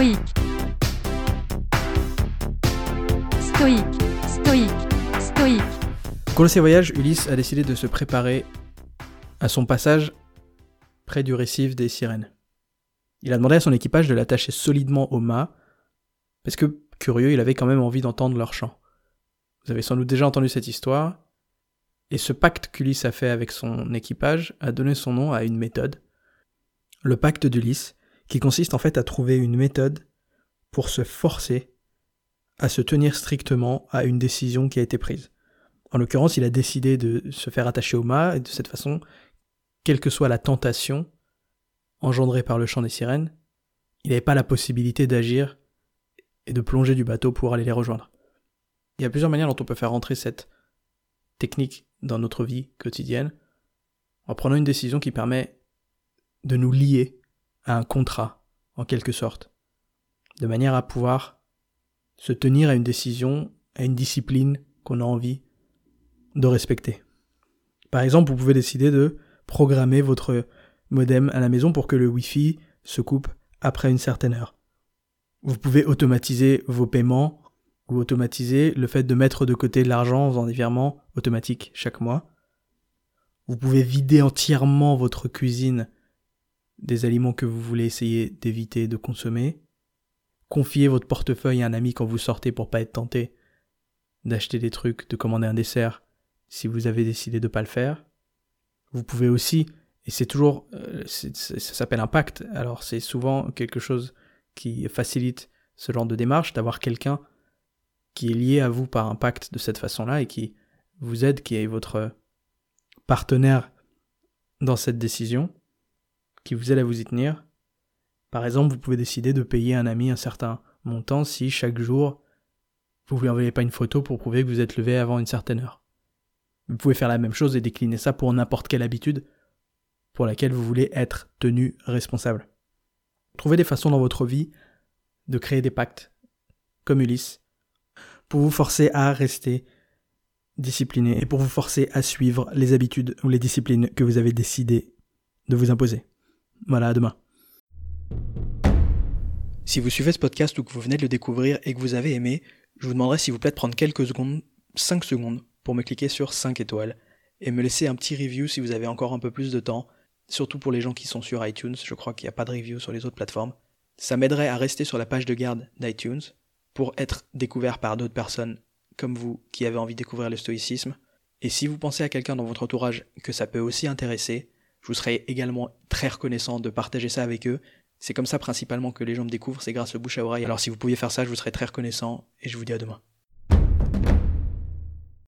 stoïque, stoïque, stoïque, stoïque. De ses voyages, Ulysse a décidé de se préparer à son passage près du récif des sirènes. Il a demandé à son équipage de l'attacher solidement au mât, parce que, curieux, il avait quand même envie d'entendre leur chant. Vous avez sans doute déjà entendu cette histoire, et ce pacte qu'Ulysse a fait avec son équipage a donné son nom à une méthode, le pacte d'Ulysse, qui consiste en fait à trouver une méthode pour se forcer à se tenir strictement à une décision qui a été prise. En l'occurrence, il a décidé de se faire attacher au mât, et de cette façon, quelle que soit la tentation engendrée par le chant des sirènes, il n'avait pas la possibilité d'agir et de plonger du bateau pour aller les rejoindre. Il y a plusieurs manières dont on peut faire rentrer cette technique dans notre vie quotidienne en prenant une décision qui permet de nous lier à un contrat, en quelque sorte, de manière à pouvoir se tenir à une décision, à une discipline qu'on a envie de respecter. Par exemple, vous pouvez décider de programmer votre modem à la maison pour que le Wi-Fi se coupe après une certaine heure. Vous pouvez automatiser vos paiements ou automatiser le fait de mettre de côté l'argent en faisant des virements automatiques chaque mois. Vous pouvez vider entièrement votre cuisine des aliments que vous voulez essayer d'éviter de consommer. Confier votre portefeuille à un ami quand vous sortez pour pas être tenté d'acheter des trucs, de commander un dessert si vous avez décidé de pas le faire. Vous pouvez aussi, et c'est toujours, euh, ça s'appelle un pacte, alors c'est souvent quelque chose qui facilite ce genre de démarche, d'avoir quelqu'un qui est lié à vous par un pacte de cette façon-là et qui vous aide, qui est votre partenaire dans cette décision, qui vous aide à vous y tenir. Par exemple, vous pouvez décider de payer un ami un certain montant si chaque jour vous lui envoyez pas une photo pour prouver que vous êtes levé avant une certaine heure. Vous pouvez faire la même chose et décliner ça pour n'importe quelle habitude pour laquelle vous voulez être tenu responsable. Trouvez des façons dans votre vie de créer des pactes, comme Ulysse, pour vous forcer à rester discipliné et pour vous forcer à suivre les habitudes ou les disciplines que vous avez décidé de vous imposer. Voilà, à demain. Si vous suivez ce podcast ou que vous venez de le découvrir et que vous avez aimé, je vous demanderai s'il vous plaît de prendre quelques secondes, 5 secondes, pour me cliquer sur 5 étoiles et me laisser un petit review si vous avez encore un peu plus de temps, surtout pour les gens qui sont sur iTunes, je crois qu'il n'y a pas de review sur les autres plateformes. Ça m'aiderait à rester sur la page de garde d'iTunes pour être découvert par d'autres personnes comme vous qui avez envie de découvrir le stoïcisme. Et si vous pensez à quelqu'un dans votre entourage que ça peut aussi intéresser, je vous serais également très reconnaissant de partager ça avec eux. C'est comme ça principalement que les gens me découvrent, c'est grâce au bouche à oreille. Alors si vous pouviez faire ça, je vous serais très reconnaissant et je vous dis à demain.